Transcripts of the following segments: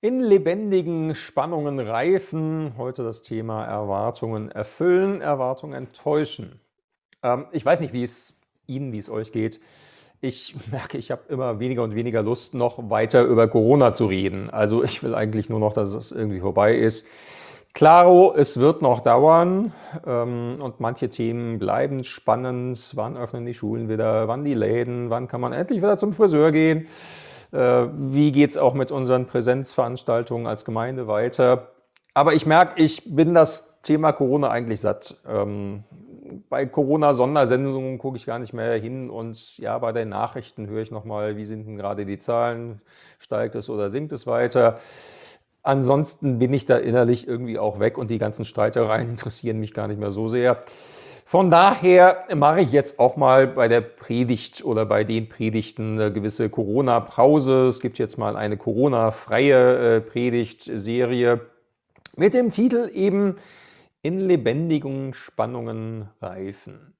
In lebendigen Spannungen reifen. Heute das Thema Erwartungen erfüllen, Erwartungen enttäuschen. Ähm, ich weiß nicht, wie es Ihnen, wie es euch geht. Ich merke, ich habe immer weniger und weniger Lust, noch weiter über Corona zu reden. Also ich will eigentlich nur noch, dass es irgendwie vorbei ist. Klaro, es wird noch dauern ähm, und manche Themen bleiben spannend. Wann öffnen die Schulen wieder? Wann die Läden? Wann kann man endlich wieder zum Friseur gehen? Äh, wie geht es auch mit unseren Präsenzveranstaltungen als Gemeinde weiter? Aber ich merke, ich bin das Thema Corona eigentlich satt. Ähm, bei Corona-Sondersendungen gucke ich gar nicht mehr hin und ja, bei den Nachrichten höre ich nochmal, wie sind denn gerade die Zahlen, steigt es oder sinkt es weiter. Ansonsten bin ich da innerlich irgendwie auch weg und die ganzen Streitereien interessieren mich gar nicht mehr so sehr. Von daher mache ich jetzt auch mal bei der Predigt oder bei den Predigten eine gewisse Corona-Pause. Es gibt jetzt mal eine Corona-freie äh, Predigtserie mit dem Titel eben In lebendigen Spannungen reifen.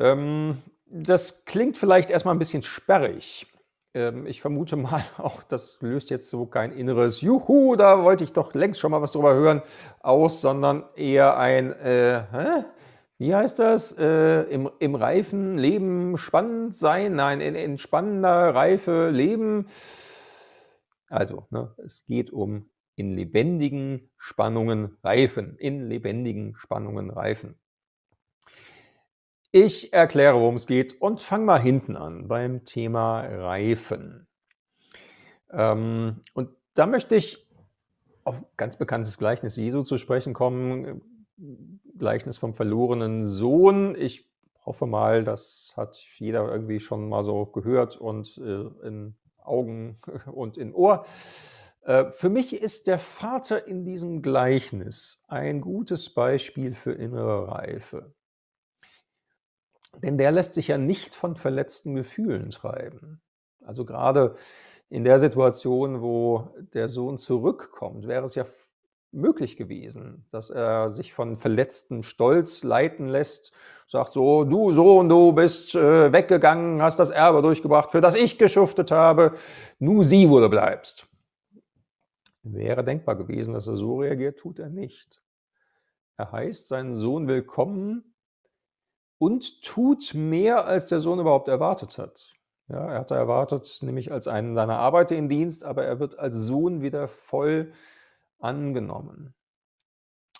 Ähm, das klingt vielleicht erstmal ein bisschen sperrig. Ähm, ich vermute mal auch, das löst jetzt so kein inneres Juhu, da wollte ich doch längst schon mal was drüber hören, aus, sondern eher ein äh, hä? Wie heißt das, äh, im, im reifen Leben spannend sein, nein, in, in spannender Reife leben. Also, ne, es geht um in lebendigen Spannungen reifen, in lebendigen Spannungen reifen. Ich erkläre, worum es geht und fange mal hinten an beim Thema Reifen. Ähm, und da möchte ich auf ganz bekanntes Gleichnis Jesu zu sprechen kommen. Gleichnis vom verlorenen Sohn. Ich hoffe mal, das hat jeder irgendwie schon mal so gehört und äh, in Augen und in Ohr. Äh, für mich ist der Vater in diesem Gleichnis ein gutes Beispiel für innere Reife. Denn der lässt sich ja nicht von verletzten Gefühlen treiben. Also gerade in der Situation, wo der Sohn zurückkommt, wäre es ja möglich gewesen, dass er sich von verletzten Stolz leiten lässt, sagt so, du Sohn, du bist äh, weggegangen, hast das Erbe durchgebracht, für das ich geschuftet habe, nu sieh, wo du bleibst. Wäre denkbar gewesen, dass er so reagiert, tut er nicht. Er heißt seinen Sohn willkommen und tut mehr, als der Sohn überhaupt erwartet hat. Ja, er hatte erwartet, nämlich als einen seiner Arbeiter in Dienst, aber er wird als Sohn wieder voll angenommen.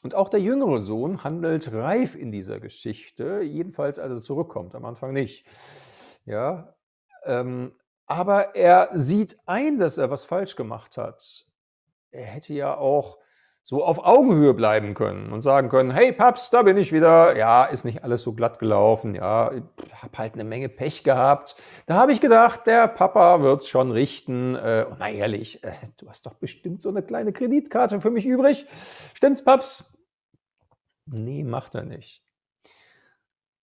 Und auch der jüngere Sohn handelt reif in dieser Geschichte, jedenfalls als er zurückkommt, am Anfang nicht. Ja, ähm, aber er sieht ein, dass er was falsch gemacht hat. Er hätte ja auch so auf Augenhöhe bleiben können und sagen können, hey Paps, da bin ich wieder. Ja, ist nicht alles so glatt gelaufen. Ja, ich habe halt eine Menge Pech gehabt. Da habe ich gedacht, der Papa wird es schon richten. Äh, oh, na ehrlich, äh, du hast doch bestimmt so eine kleine Kreditkarte für mich übrig. Stimmt's, Paps? Nee, macht er nicht.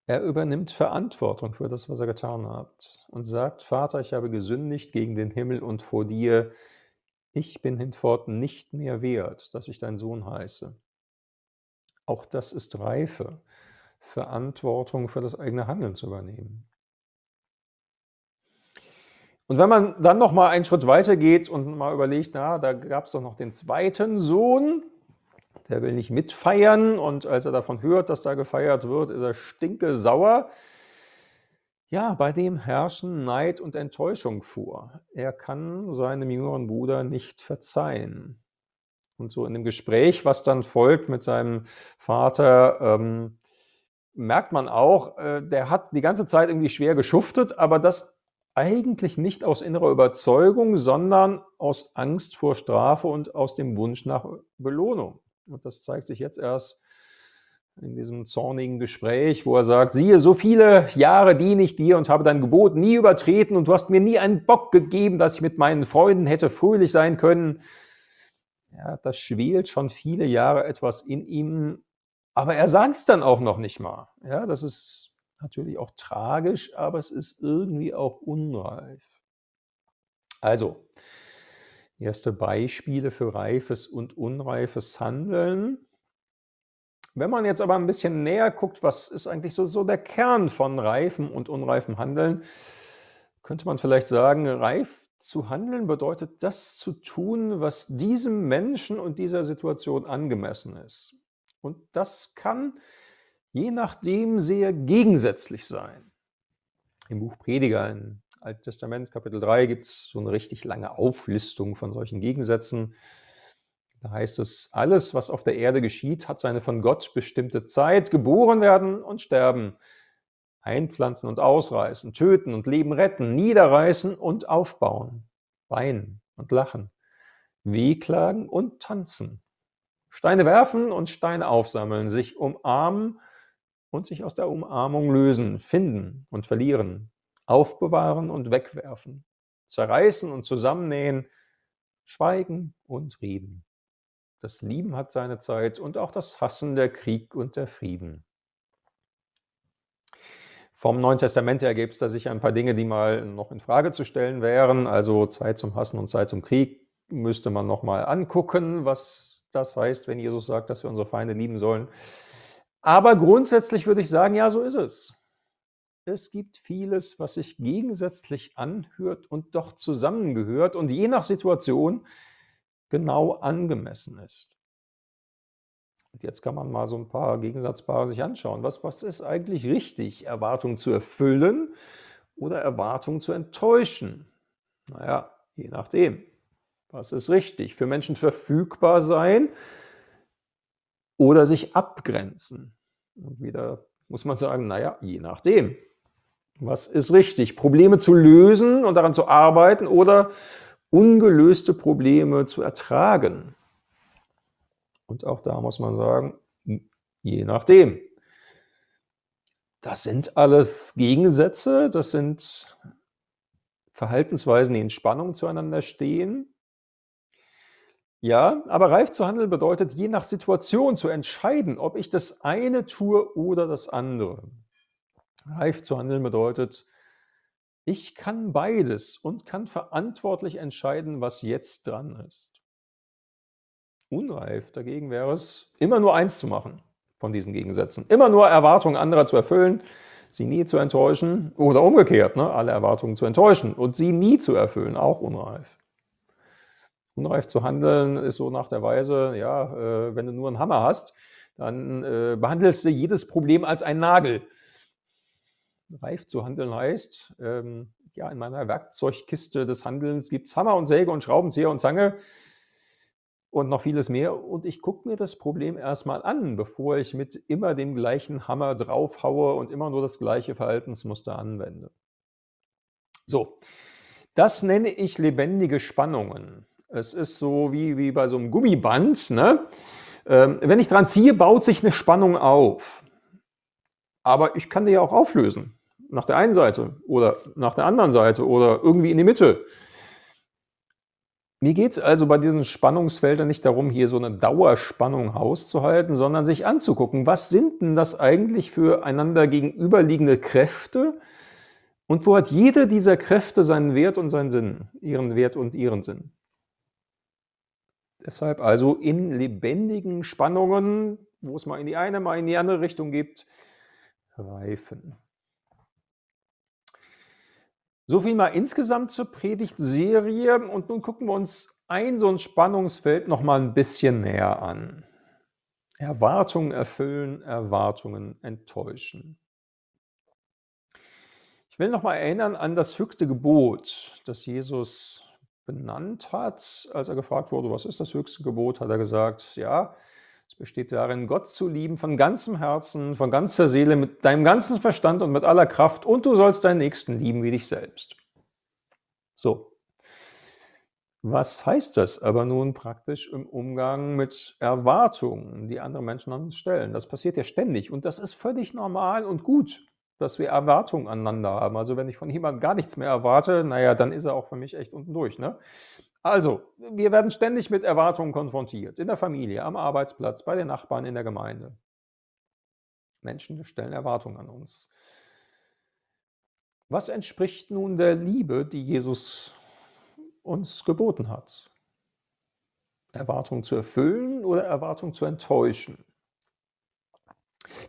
Er übernimmt Verantwortung für das, was er getan hat und sagt, Vater, ich habe gesündigt gegen den Himmel und vor dir ich bin hinfort nicht mehr wert, dass ich dein Sohn heiße. Auch das ist Reife, Verantwortung für das eigene Handeln zu übernehmen. Und wenn man dann noch mal einen Schritt weiter geht und mal überlegt, na, da gab es doch noch den zweiten Sohn, der will nicht mitfeiern und als er davon hört, dass da gefeiert wird, ist er stinke sauer. Ja, bei dem herrschen Neid und Enttäuschung vor. Er kann seinem jüngeren Bruder nicht verzeihen. Und so in dem Gespräch, was dann folgt mit seinem Vater, ähm, merkt man auch, äh, der hat die ganze Zeit irgendwie schwer geschuftet, aber das eigentlich nicht aus innerer Überzeugung, sondern aus Angst vor Strafe und aus dem Wunsch nach Belohnung. Und das zeigt sich jetzt erst in diesem zornigen Gespräch, wo er sagt, siehe, so viele Jahre diene ich dir und habe dein Gebot nie übertreten und du hast mir nie einen Bock gegeben, dass ich mit meinen Freunden hätte fröhlich sein können. Ja, das schwelt schon viele Jahre etwas in ihm, aber er sagt es dann auch noch nicht mal. Ja, das ist natürlich auch tragisch, aber es ist irgendwie auch unreif. Also, erste Beispiele für reifes und unreifes Handeln. Wenn man jetzt aber ein bisschen näher guckt, was ist eigentlich so, so der Kern von reifem und unreifem Handeln, könnte man vielleicht sagen, reif zu handeln bedeutet, das zu tun, was diesem Menschen und dieser Situation angemessen ist. Und das kann je nachdem sehr gegensätzlich sein. Im Buch Prediger im Alten Testament, Kapitel 3, gibt es so eine richtig lange Auflistung von solchen Gegensätzen. Da heißt es, alles, was auf der Erde geschieht, hat seine von Gott bestimmte Zeit, geboren werden und sterben, einpflanzen und ausreißen, töten und Leben retten, niederreißen und aufbauen, weinen und lachen, wehklagen und tanzen, Steine werfen und Steine aufsammeln, sich umarmen und sich aus der Umarmung lösen, finden und verlieren, aufbewahren und wegwerfen, zerreißen und zusammennähen, schweigen und reden. Das Lieben hat seine Zeit und auch das Hassen, der Krieg und der Frieden. Vom Neuen Testament her gibt es da sicher ein paar Dinge, die mal noch in Frage zu stellen wären. Also Zeit zum Hassen und Zeit zum Krieg müsste man noch mal angucken, was das heißt, wenn Jesus sagt, dass wir unsere Feinde lieben sollen. Aber grundsätzlich würde ich sagen, ja, so ist es. Es gibt vieles, was sich gegensätzlich anhört und doch zusammengehört und je nach Situation genau angemessen ist. Und jetzt kann man mal so ein paar Gegensatzpaare sich anschauen. Was, was ist eigentlich richtig? Erwartung zu erfüllen oder Erwartung zu enttäuschen? Naja, je nachdem. Was ist richtig? Für Menschen verfügbar sein oder sich abgrenzen? Und wieder muss man sagen, naja, je nachdem. Was ist richtig? Probleme zu lösen und daran zu arbeiten oder ungelöste Probleme zu ertragen? Und auch da muss man sagen, je nachdem. Das sind alles Gegensätze, das sind Verhaltensweisen, die in Spannung zueinander stehen. Ja, aber reif zu handeln bedeutet, je nach Situation zu entscheiden, ob ich das eine tue oder das andere. Reif zu handeln bedeutet, ich kann beides und kann verantwortlich entscheiden, was jetzt dran ist. Unreif dagegen wäre es, immer nur eins zu machen von diesen Gegensätzen. Immer nur Erwartungen anderer zu erfüllen, sie nie zu enttäuschen oder umgekehrt, ne, alle Erwartungen zu enttäuschen und sie nie zu erfüllen, auch unreif. Unreif zu handeln ist so nach der Weise, ja, äh, wenn du nur einen Hammer hast, dann äh, behandelst du jedes Problem als einen Nagel. Reif zu handeln heißt, ähm, ja, in meiner Werkzeugkiste des Handelns gibt es Hammer und Säge und Schraubenzieher und Zange und noch vieles mehr. Und ich gucke mir das Problem erstmal an, bevor ich mit immer dem gleichen Hammer draufhaue und immer nur das gleiche Verhaltensmuster anwende. So, das nenne ich lebendige Spannungen. Es ist so wie, wie bei so einem Gummiband. Ne? Ähm, wenn ich dran ziehe, baut sich eine Spannung auf. Aber ich kann die ja auch auflösen. Nach der einen Seite oder nach der anderen Seite oder irgendwie in die Mitte. Mir geht es also bei diesen Spannungsfeldern nicht darum, hier so eine Dauerspannung auszuhalten, sondern sich anzugucken, was sind denn das eigentlich für einander gegenüberliegende Kräfte und wo hat jede dieser Kräfte seinen Wert und seinen Sinn, ihren Wert und ihren Sinn. Deshalb also in lebendigen Spannungen, wo es mal in die eine, mal in die andere Richtung gibt, reifen. So viel mal insgesamt zur Predigtserie und nun gucken wir uns ein so ein Spannungsfeld noch mal ein bisschen näher an. Erwartungen erfüllen, Erwartungen enttäuschen. Ich will noch mal erinnern an das höchste Gebot, das Jesus benannt hat. Als er gefragt wurde, was ist das höchste Gebot, hat er gesagt, ja, es besteht darin, Gott zu lieben von ganzem Herzen, von ganzer Seele, mit deinem ganzen Verstand und mit aller Kraft und du sollst deinen Nächsten lieben wie dich selbst. So. Was heißt das aber nun praktisch im Umgang mit Erwartungen, die andere Menschen an uns stellen? Das passiert ja ständig und das ist völlig normal und gut, dass wir Erwartungen aneinander haben. Also wenn ich von jemandem gar nichts mehr erwarte, naja, dann ist er auch für mich echt unten durch. Ne? Also, wir werden ständig mit Erwartungen konfrontiert. In der Familie, am Arbeitsplatz, bei den Nachbarn, in der Gemeinde. Menschen stellen Erwartungen an uns. Was entspricht nun der Liebe, die Jesus uns geboten hat? Erwartungen zu erfüllen oder Erwartungen zu enttäuschen?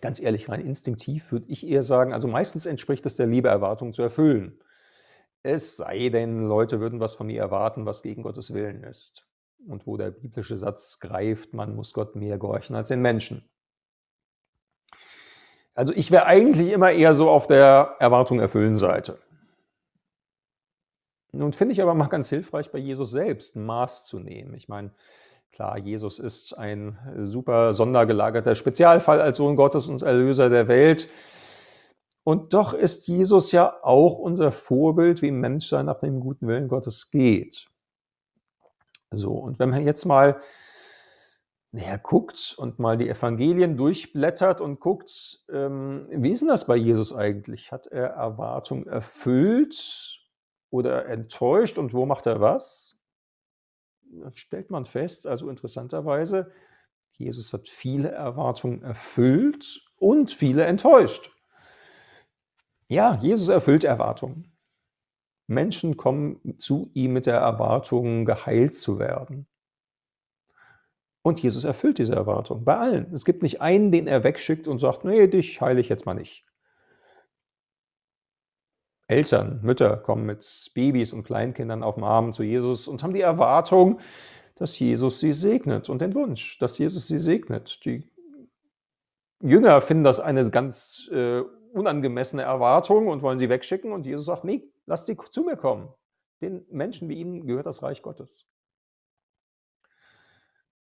Ganz ehrlich, rein instinktiv würde ich eher sagen, also meistens entspricht es der Liebe, Erwartungen zu erfüllen. Es sei denn, Leute würden was von mir erwarten, was gegen Gottes Willen ist. Und wo der biblische Satz greift, man muss Gott mehr gehorchen als den Menschen. Also ich wäre eigentlich immer eher so auf der Erwartung erfüllen Seite. Nun finde ich aber mal ganz hilfreich, bei Jesus selbst Maß zu nehmen. Ich meine, klar, Jesus ist ein super sondergelagerter Spezialfall als Sohn Gottes und Erlöser der Welt. Und doch ist Jesus ja auch unser Vorbild, wie Menschsein nach dem guten Willen Gottes geht. So, und wenn man jetzt mal näher guckt und mal die Evangelien durchblättert und guckt, ähm, wie ist denn das bei Jesus eigentlich? Hat er Erwartungen erfüllt oder enttäuscht und wo macht er was? Stellt man fest, also interessanterweise, Jesus hat viele Erwartungen erfüllt und viele enttäuscht. Ja, Jesus erfüllt Erwartungen. Menschen kommen zu ihm mit der Erwartung, geheilt zu werden. Und Jesus erfüllt diese Erwartung bei allen. Es gibt nicht einen, den er wegschickt und sagt, nee, dich heile ich jetzt mal nicht. Eltern, Mütter kommen mit Babys und Kleinkindern auf dem Arm zu Jesus und haben die Erwartung, dass Jesus sie segnet und den Wunsch, dass Jesus sie segnet. Die Jünger finden das eine ganz äh, unangemessene Erwartung und wollen sie wegschicken und Jesus sagt, nee, lasst sie zu mir kommen. Den Menschen wie ihnen gehört das Reich Gottes.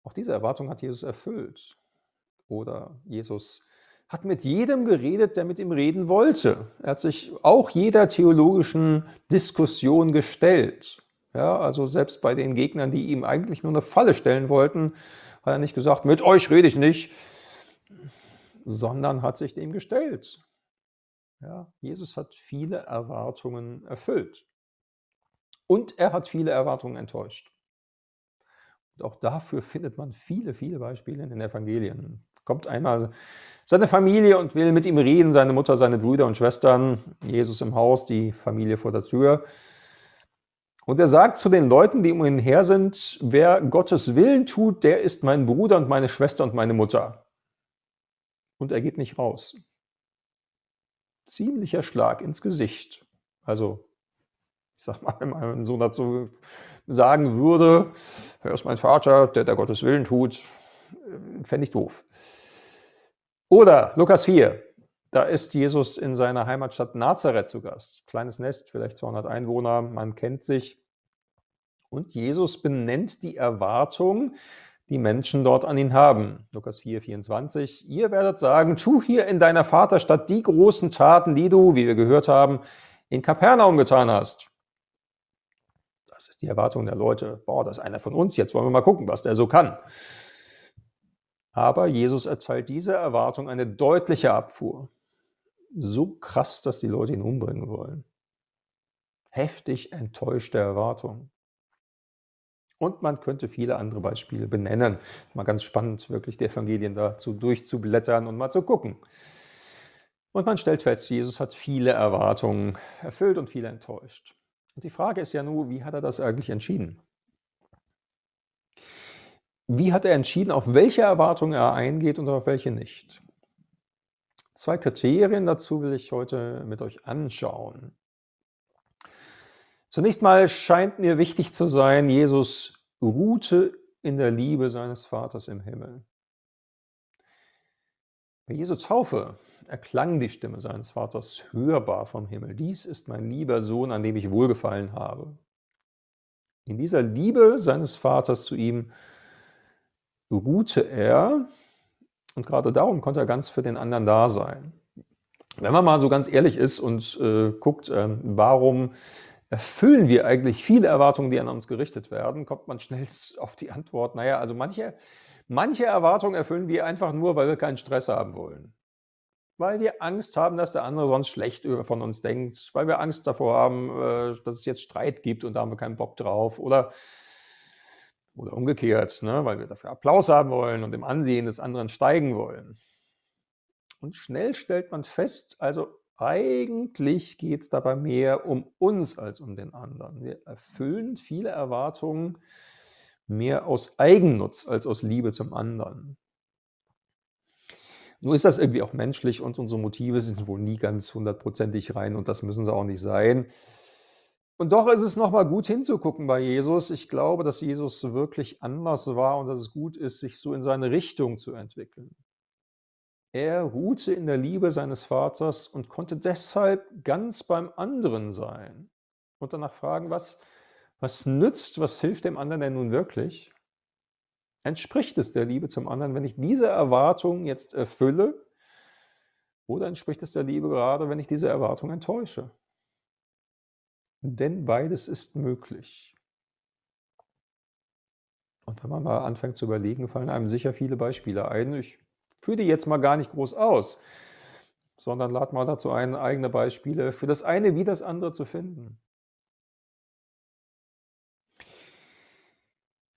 Auch diese Erwartung hat Jesus erfüllt. Oder Jesus hat mit jedem geredet, der mit ihm reden wollte. Er hat sich auch jeder theologischen Diskussion gestellt. Ja, also selbst bei den Gegnern, die ihm eigentlich nur eine Falle stellen wollten, hat er nicht gesagt, mit euch rede ich nicht, sondern hat sich dem gestellt. Ja, Jesus hat viele Erwartungen erfüllt. Und er hat viele Erwartungen enttäuscht. Und auch dafür findet man viele, viele Beispiele in den Evangelien. Kommt einmal seine Familie und will mit ihm reden, seine Mutter, seine Brüder und Schwestern, Jesus im Haus, die Familie vor der Tür. Und er sagt zu den Leuten, die um ihn her sind, wer Gottes Willen tut, der ist mein Bruder und meine Schwester und meine Mutter. Und er geht nicht raus. Ziemlicher Schlag ins Gesicht. Also, ich sag mal, wenn mein Sohn dazu sagen würde, er ist mein Vater, der der Gottes Willen tut, fände ich doof. Oder Lukas 4, da ist Jesus in seiner Heimatstadt Nazareth zu Gast. Kleines Nest, vielleicht 200 Einwohner, man kennt sich. Und Jesus benennt die Erwartung, die Menschen dort an ihn haben. Lukas 4, 24. Ihr werdet sagen, tu hier in deiner Vaterstadt die großen Taten, die du, wie wir gehört haben, in Kapernaum getan hast. Das ist die Erwartung der Leute. Boah, das ist einer von uns. Jetzt wollen wir mal gucken, was der so kann. Aber Jesus erteilt dieser Erwartung eine deutliche Abfuhr. So krass, dass die Leute ihn umbringen wollen. Heftig enttäuschte Erwartung. Und man könnte viele andere Beispiele benennen. Mal ganz spannend, wirklich die Evangelien dazu durchzublättern und mal zu gucken. Und man stellt fest, Jesus hat viele Erwartungen erfüllt und viele enttäuscht. Und die Frage ist ja nur, wie hat er das eigentlich entschieden? Wie hat er entschieden, auf welche Erwartungen er eingeht und auf welche nicht? Zwei Kriterien dazu will ich heute mit euch anschauen. Zunächst mal scheint mir wichtig zu sein, Jesus ruhte in der Liebe seines Vaters im Himmel. Bei Jesu Taufe erklang die Stimme seines Vaters hörbar vom Himmel. Dies ist mein lieber Sohn, an dem ich wohlgefallen habe. In dieser Liebe seines Vaters zu ihm ruhte er und gerade darum konnte er ganz für den anderen da sein. Wenn man mal so ganz ehrlich ist und äh, guckt, äh, warum erfüllen wir eigentlich viele Erwartungen, die an uns gerichtet werden, kommt man schnell auf die Antwort, naja, also manche, manche Erwartungen erfüllen wir einfach nur, weil wir keinen Stress haben wollen. Weil wir Angst haben, dass der andere sonst schlecht von uns denkt, weil wir Angst davor haben, äh, dass es jetzt Streit gibt und da haben wir keinen Bock drauf. Oder, oder umgekehrt, ne, weil wir dafür Applaus haben wollen und im Ansehen des anderen steigen wollen. Und schnell stellt man fest, also eigentlich geht es dabei mehr um uns als um den anderen. Wir erfüllen viele Erwartungen mehr aus Eigennutz als aus Liebe zum anderen. Nur ist das irgendwie auch menschlich und unsere Motive sind wohl nie ganz hundertprozentig rein und das müssen sie auch nicht sein. Und doch ist es nochmal gut hinzugucken bei Jesus. Ich glaube, dass Jesus wirklich anders war und dass es gut ist, sich so in seine Richtung zu entwickeln. Er ruhte in der Liebe seines Vaters und konnte deshalb ganz beim anderen sein und danach fragen, was, was nützt, was hilft dem anderen denn nun wirklich? Entspricht es der Liebe zum anderen, wenn ich diese Erwartung jetzt erfülle? Oder entspricht es der Liebe gerade, wenn ich diese Erwartung enttäusche? Denn beides ist möglich. Und wenn man mal anfängt zu überlegen, fallen einem sicher viele Beispiele ein. Ich führe die jetzt mal gar nicht groß aus, sondern lade mal dazu ein, eigene Beispiele für das eine wie das andere zu finden.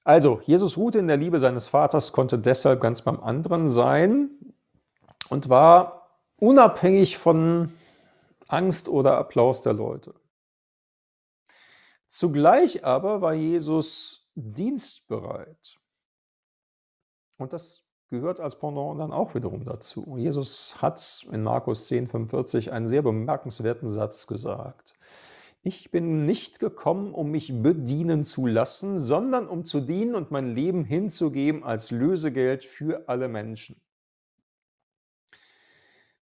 Also, Jesus ruhte in der Liebe seines Vaters, konnte deshalb ganz beim anderen sein und war unabhängig von Angst oder Applaus der Leute. Zugleich aber war Jesus dienstbereit. Und das gehört als Pendant dann auch wiederum dazu. Jesus hat in Markus 10, 45 einen sehr bemerkenswerten Satz gesagt. Ich bin nicht gekommen, um mich bedienen zu lassen, sondern um zu dienen und mein Leben hinzugeben als Lösegeld für alle Menschen.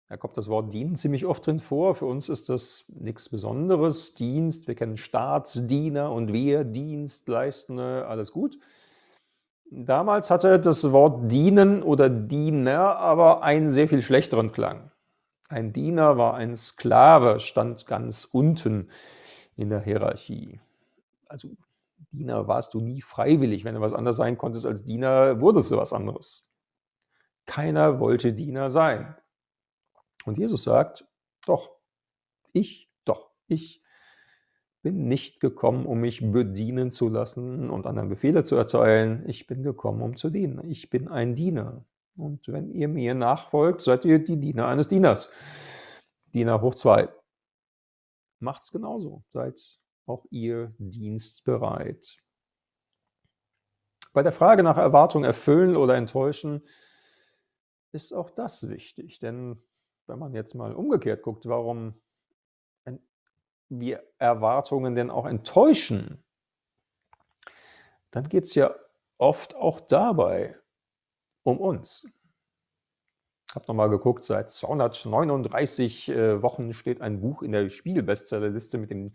Da kommt das Wort dienen ziemlich oft drin vor. Für uns ist das nichts Besonderes. Dienst, wir kennen Staatsdiener und Wehrdienstleistende, alles gut. Damals hatte das Wort dienen oder Diener aber einen sehr viel schlechteren Klang. Ein Diener war ein Sklave, stand ganz unten in der Hierarchie. Also Diener warst du nie freiwillig. Wenn du was anderes sein konntest als Diener, wurdest du was anderes. Keiner wollte Diener sein. Und Jesus sagt, doch, ich, doch, ich bin nicht gekommen, um mich bedienen zu lassen und anderen Befehle zu erteilen. Ich bin gekommen, um zu dienen. Ich bin ein Diener. Und wenn ihr mir nachfolgt, seid ihr die Diener eines Dieners. Diener hoch zwei. Macht's genauso. Seid auch ihr dienstbereit. Bei der Frage nach Erwartung erfüllen oder enttäuschen ist auch das wichtig, denn wenn man jetzt mal umgekehrt guckt, warum wir Erwartungen denn auch enttäuschen, dann geht es ja oft auch dabei um uns. Ich habe nochmal geguckt, seit 239 äh, Wochen steht ein Buch in der Spiegel-Bestsellerliste mit dem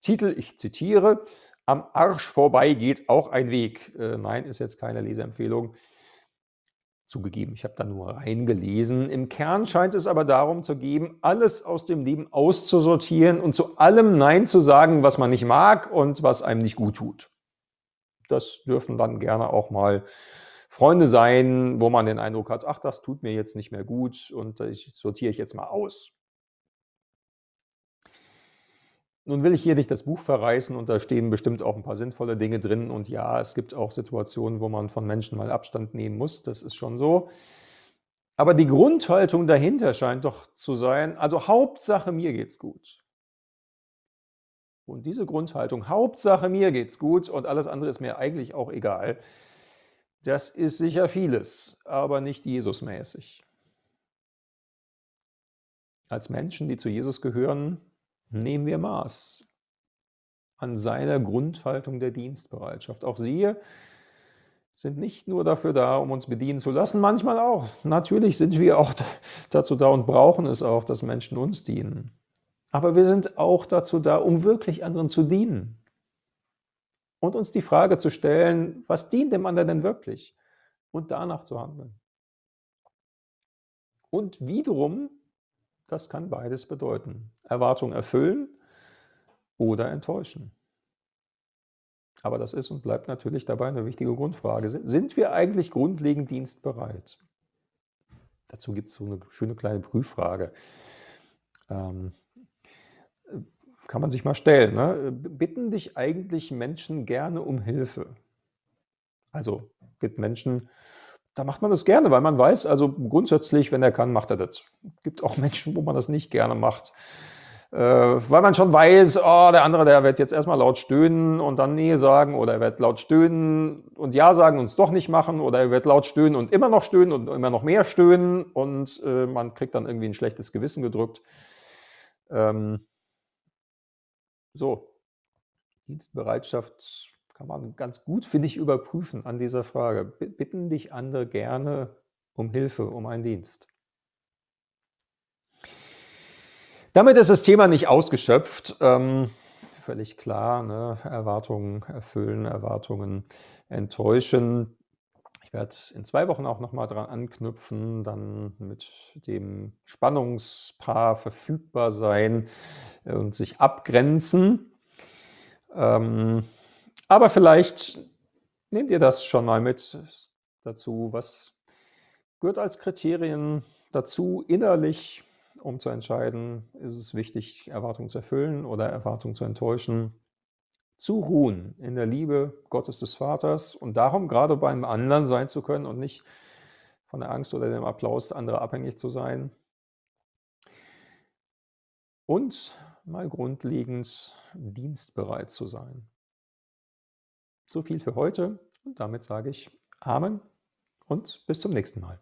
Titel, ich zitiere, Am Arsch vorbei geht auch ein Weg. Äh, nein, ist jetzt keine Leseempfehlung. Zugegeben, ich habe da nur reingelesen. Im Kern scheint es aber darum zu gehen, alles aus dem Leben auszusortieren und zu allem Nein zu sagen, was man nicht mag und was einem nicht gut tut. Das dürfen dann gerne auch mal Freunde sein, wo man den Eindruck hat, ach, das tut mir jetzt nicht mehr gut und ich sortiere ich jetzt mal aus. Nun will ich hier nicht das Buch verreißen und da stehen bestimmt auch ein paar sinnvolle Dinge drin. Und ja, es gibt auch Situationen, wo man von Menschen mal Abstand nehmen muss. Das ist schon so. Aber die Grundhaltung dahinter scheint doch zu sein, also Hauptsache mir geht's gut. Und diese Grundhaltung, Hauptsache mir geht's gut und alles andere ist mir eigentlich auch egal, das ist sicher vieles, aber nicht Jesusmäßig. Als Menschen, die zu Jesus gehören, nehmen wir Maß an seiner Grundhaltung der Dienstbereitschaft. Auch sie sind nicht nur dafür da, um uns bedienen zu lassen, manchmal auch. Natürlich sind wir auch dazu da und brauchen es auch, dass Menschen uns dienen. Aber wir sind auch dazu da, um wirklich anderen zu dienen. Und uns die Frage zu stellen, was dient dem anderen denn wirklich? Und danach zu handeln. Und wiederum das kann beides bedeuten. Erwartung erfüllen oder enttäuschen. Aber das ist und bleibt natürlich dabei eine wichtige Grundfrage. Sind wir eigentlich grundlegend dienstbereit? Dazu gibt es so eine schöne kleine Prüffrage. Ähm, kann man sich mal stellen. Ne? Bitten dich eigentlich Menschen gerne um Hilfe? Also gibt Menschen da macht man das gerne, weil man weiß, also grundsätzlich, wenn er kann, macht er das. Es gibt auch Menschen, wo man das nicht gerne macht. Äh, weil man schon weiß, oh, der andere, der wird jetzt erstmal laut stöhnen und dann Nee sagen oder er wird laut stöhnen und Ja sagen und es doch nicht machen oder er wird laut stöhnen und immer noch stöhnen und immer noch mehr stöhnen und äh, man kriegt dann irgendwie ein schlechtes Gewissen gedrückt. Ähm, so. Dienstbereitschaft kann man ganz gut, finde ich, überprüfen an dieser Frage. Bitten dich andere gerne um Hilfe, um einen Dienst. Damit ist das Thema nicht ausgeschöpft. Ähm, völlig klar, ne? Erwartungen erfüllen, Erwartungen enttäuschen. Ich werde in zwei Wochen auch nochmal dran anknüpfen, dann mit dem Spannungspaar verfügbar sein und sich abgrenzen. Ähm, aber vielleicht nehmt ihr das schon mal mit dazu, was gehört als Kriterien dazu, innerlich, um zu entscheiden, ist es wichtig, Erwartungen zu erfüllen oder Erwartungen zu enttäuschen zu ruhen in der Liebe Gottes des Vaters und darum gerade beim anderen sein zu können und nicht von der Angst oder dem Applaus anderer abhängig zu sein. Und mal grundlegend dienstbereit zu sein. So viel für heute und damit sage ich Amen und bis zum nächsten Mal.